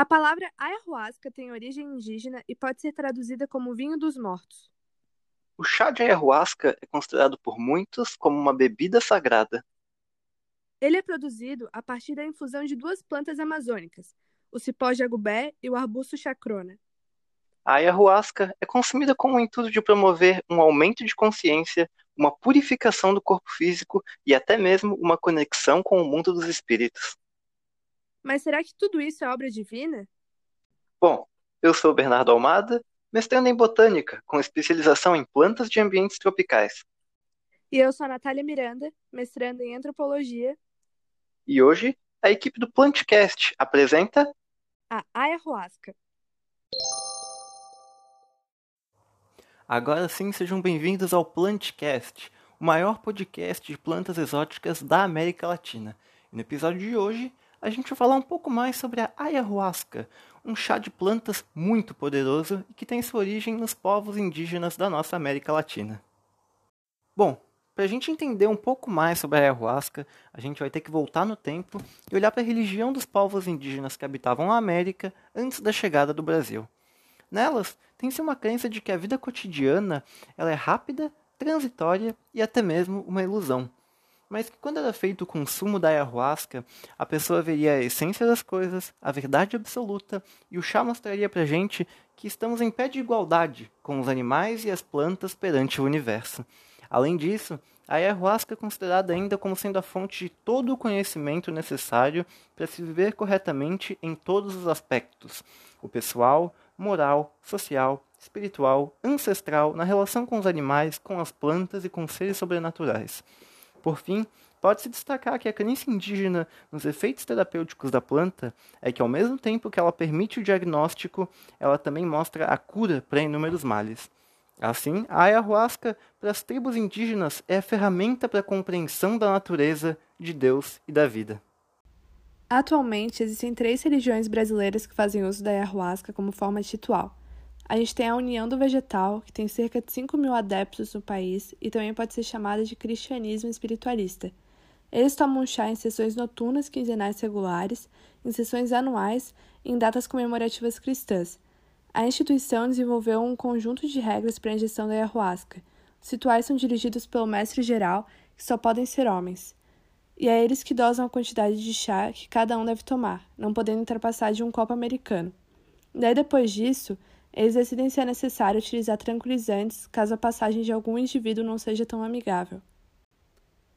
A palavra ayahuasca tem origem indígena e pode ser traduzida como vinho dos mortos. O chá de ayahuasca é considerado por muitos como uma bebida sagrada. Ele é produzido a partir da infusão de duas plantas amazônicas, o cipó jagubé e o arbusto chacrona. A ayahuasca é consumida com o intuito de promover um aumento de consciência, uma purificação do corpo físico e até mesmo uma conexão com o mundo dos espíritos. Mas será que tudo isso é obra divina? Bom, eu sou Bernardo Almada, mestrando em botânica, com especialização em plantas de ambientes tropicais. E eu sou a Natália Miranda, mestrando em antropologia. E hoje, a equipe do Plantcast apresenta a ayahuasca. Agora sim, sejam bem-vindos ao Plantcast, o maior podcast de plantas exóticas da América Latina. E no episódio de hoje, a gente vai falar um pouco mais sobre a ayahuasca, um chá de plantas muito poderoso e que tem sua origem nos povos indígenas da nossa América Latina. Bom, para a gente entender um pouco mais sobre a ayahuasca, a gente vai ter que voltar no tempo e olhar para a religião dos povos indígenas que habitavam a América antes da chegada do Brasil. Nelas, tem-se uma crença de que a vida cotidiana ela é rápida, transitória e até mesmo uma ilusão. Mas que quando era feito o consumo da ayahuasca, a pessoa veria a essência das coisas, a verdade absoluta, e o chá mostraria pra gente que estamos em pé de igualdade com os animais e as plantas perante o universo. Além disso, a ayahuasca é considerada ainda como sendo a fonte de todo o conhecimento necessário para se viver corretamente em todos os aspectos: o pessoal, moral, social, espiritual, ancestral, na relação com os animais, com as plantas e com seres sobrenaturais. Por fim, pode-se destacar que a crença indígena nos efeitos terapêuticos da planta é que, ao mesmo tempo que ela permite o diagnóstico, ela também mostra a cura para inúmeros males. Assim, a ayahuasca para as tribos indígenas é a ferramenta para a compreensão da natureza, de Deus e da vida. Atualmente, existem três religiões brasileiras que fazem uso da ayahuasca como forma titual. A gente tem a União do Vegetal, que tem cerca de 5 mil adeptos no país e também pode ser chamada de cristianismo espiritualista. Eles tomam chá em sessões noturnas quinzenais regulares, em sessões anuais e em datas comemorativas cristãs. A instituição desenvolveu um conjunto de regras para a ingestão da ayahuasca. Os rituais são dirigidos pelo mestre geral, que só podem ser homens e é eles que dosam a quantidade de chá que cada um deve tomar, não podendo ultrapassar de um copo americano. Daí, depois disso, eles decidem se é necessário utilizar tranquilizantes caso a passagem de algum indivíduo não seja tão amigável.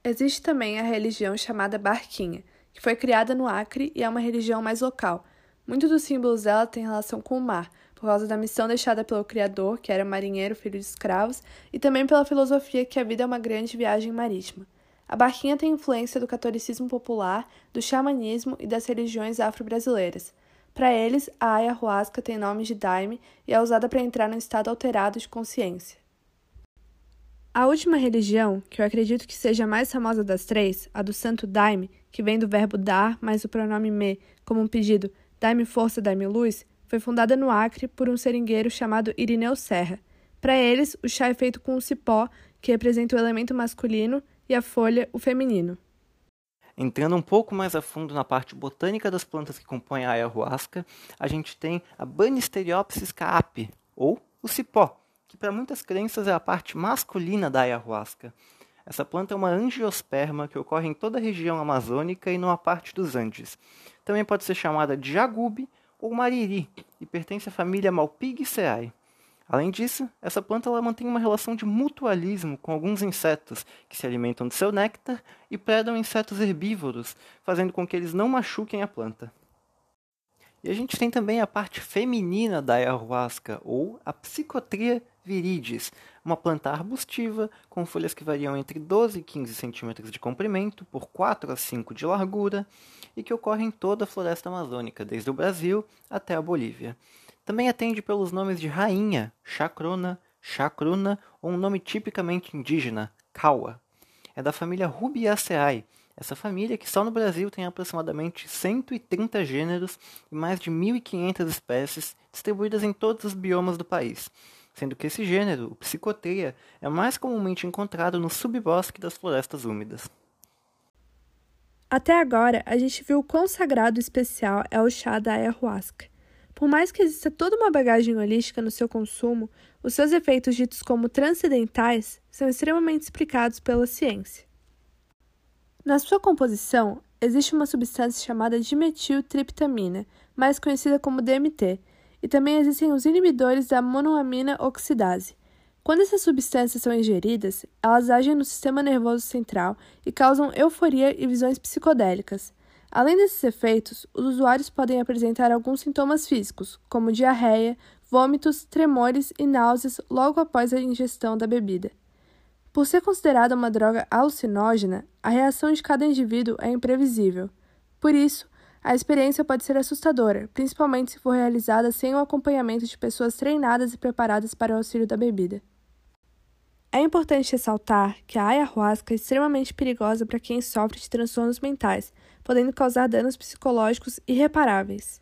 Existe também a religião chamada Barquinha, que foi criada no Acre e é uma religião mais local. Muitos dos símbolos dela têm relação com o mar, por causa da missão deixada pelo Criador, que era marinheiro, filho de escravos, e também pela filosofia que a vida é uma grande viagem marítima. A barquinha tem influência do catolicismo popular, do xamanismo e das religiões afro-brasileiras. Para eles, a ayahuasca tem nome de daime e é usada para entrar num estado alterado de consciência. A última religião, que eu acredito que seja a mais famosa das três, a do santo daime, que vem do verbo dar mais o pronome me, como um pedido, dai-me força, dai-me luz, foi fundada no Acre por um seringueiro chamado Irineu Serra. Para eles, o chá é feito com o cipó, que representa o elemento masculino, e a folha, o feminino. Entrando um pouco mais a fundo na parte botânica das plantas que compõem a ayahuasca, a gente tem a Banisteriopsis caapi, ou o cipó, que para muitas crenças é a parte masculina da ayahuasca. Essa planta é uma angiosperma que ocorre em toda a região amazônica e numa parte dos Andes. Também pode ser chamada de jagube ou mariri e pertence à família Malpighiaceae. Além disso, essa planta ela mantém uma relação de mutualismo com alguns insetos que se alimentam de seu néctar e predam insetos herbívoros, fazendo com que eles não machuquem a planta. E a gente tem também a parte feminina da ayahuasca, ou a Psicotria viridis, uma planta arbustiva com folhas que variam entre 12 e 15 centímetros de comprimento por 4 a 5 de largura e que ocorre em toda a floresta amazônica, desde o Brasil até a Bolívia. Também atende pelos nomes de rainha, chacrona, chacruna ou um nome tipicamente indígena, caua. É da família Rubiaceae, essa família que só no Brasil tem aproximadamente 130 gêneros e mais de 1.500 espécies distribuídas em todos os biomas do país, sendo que esse gênero, o Psicoteia, é mais comumente encontrado no subbosque das florestas úmidas. Até agora, a gente viu o quão sagrado especial é o chá da ayahuasca. Por mais que exista toda uma bagagem holística no seu consumo, os seus efeitos ditos como transcendentais são extremamente explicados pela ciência. Na sua composição, existe uma substância chamada dimetiltriptamina, mais conhecida como DMT, e também existem os inibidores da monoamina oxidase. Quando essas substâncias são ingeridas, elas agem no sistema nervoso central e causam euforia e visões psicodélicas. Além desses efeitos, os usuários podem apresentar alguns sintomas físicos, como diarreia, vômitos, tremores e náuseas logo após a ingestão da bebida. Por ser considerada uma droga alucinógena, a reação de cada indivíduo é imprevisível. Por isso, a experiência pode ser assustadora, principalmente se for realizada sem o acompanhamento de pessoas treinadas e preparadas para o auxílio da bebida. É importante ressaltar que a ayahuasca é extremamente perigosa para quem sofre de transtornos mentais, podendo causar danos psicológicos irreparáveis.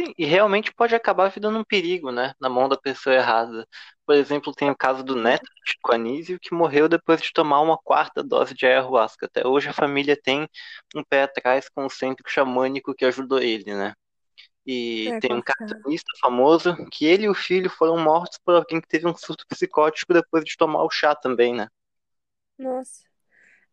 Sim, e realmente pode acabar virando um perigo, né, na mão da pessoa errada. Por exemplo, tem o caso do neto de Anísio, que morreu depois de tomar uma quarta dose de ayahuasca. Até hoje a família tem um pé atrás com o centro xamânico que ajudou ele, né? E é, tem um cartunista famoso que ele e o filho foram mortos por alguém que teve um surto psicótico depois de tomar o chá também, né? Nossa.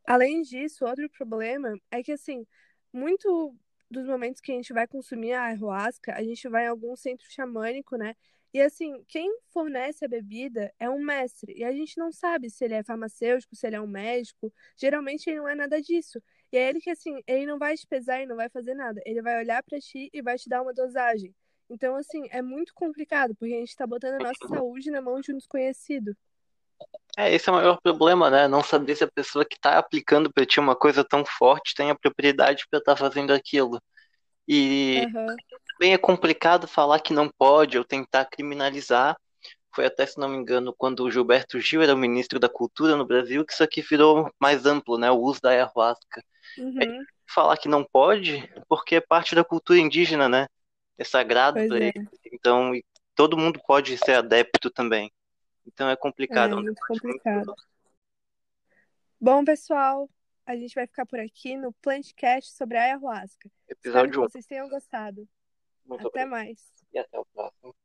Além disso, outro problema é que, assim, muito dos momentos que a gente vai consumir a ayahuasca, a gente vai em algum centro xamânico, né? E assim, quem fornece a bebida é um mestre. E a gente não sabe se ele é farmacêutico, se ele é um médico. Geralmente ele não é nada disso. E é ele que, assim, ele não vai te pesar e não vai fazer nada. Ele vai olhar para ti e vai te dar uma dosagem. Então, assim, é muito complicado, porque a gente tá botando a nossa saúde na mão de um desconhecido. É, esse é o maior problema, né? Não saber se a pessoa que tá aplicando pra ti uma coisa tão forte tem a propriedade para estar tá fazendo aquilo. E uhum. também é complicado falar que não pode ou tentar criminalizar. Foi até, se não me engano, quando o Gilberto Gil era o ministro da Cultura no Brasil, que isso aqui virou mais amplo, né? O uso da ayahuasca. Uhum. É falar que não pode, porque é parte da cultura indígena, né? É sagrado para é. eles. Então, todo mundo pode ser adepto também. Então é complicado. É muito complicado. Bom, pessoal, a gente vai ficar por aqui no Plantcast sobre a ayahuasca. Episódio Espero que vocês tenham gostado. Muito até obrigado. mais. E até o próximo.